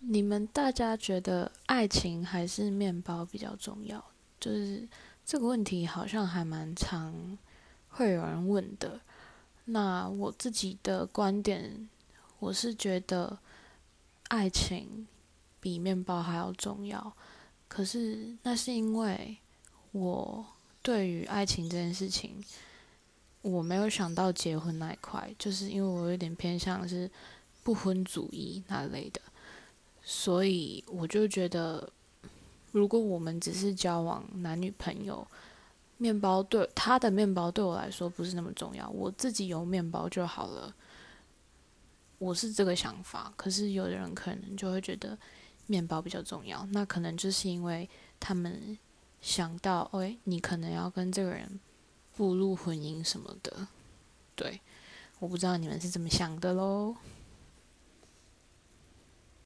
你们大家觉得爱情还是面包比较重要？就是这个问题好像还蛮常会有人问的。那我自己的观点，我是觉得爱情比面包还要重要。可是那是因为我对于爱情这件事情，我没有想到结婚那一块，就是因为我有点偏向是不婚主义那类的。所以我就觉得，如果我们只是交往男女朋友，面包对他的面包对我来说不是那么重要，我自己有面包就好了。我是这个想法，可是有的人可能就会觉得面包比较重要，那可能就是因为他们想到，哎，你可能要跟这个人步入婚姻什么的。对，我不知道你们是怎么想的喽。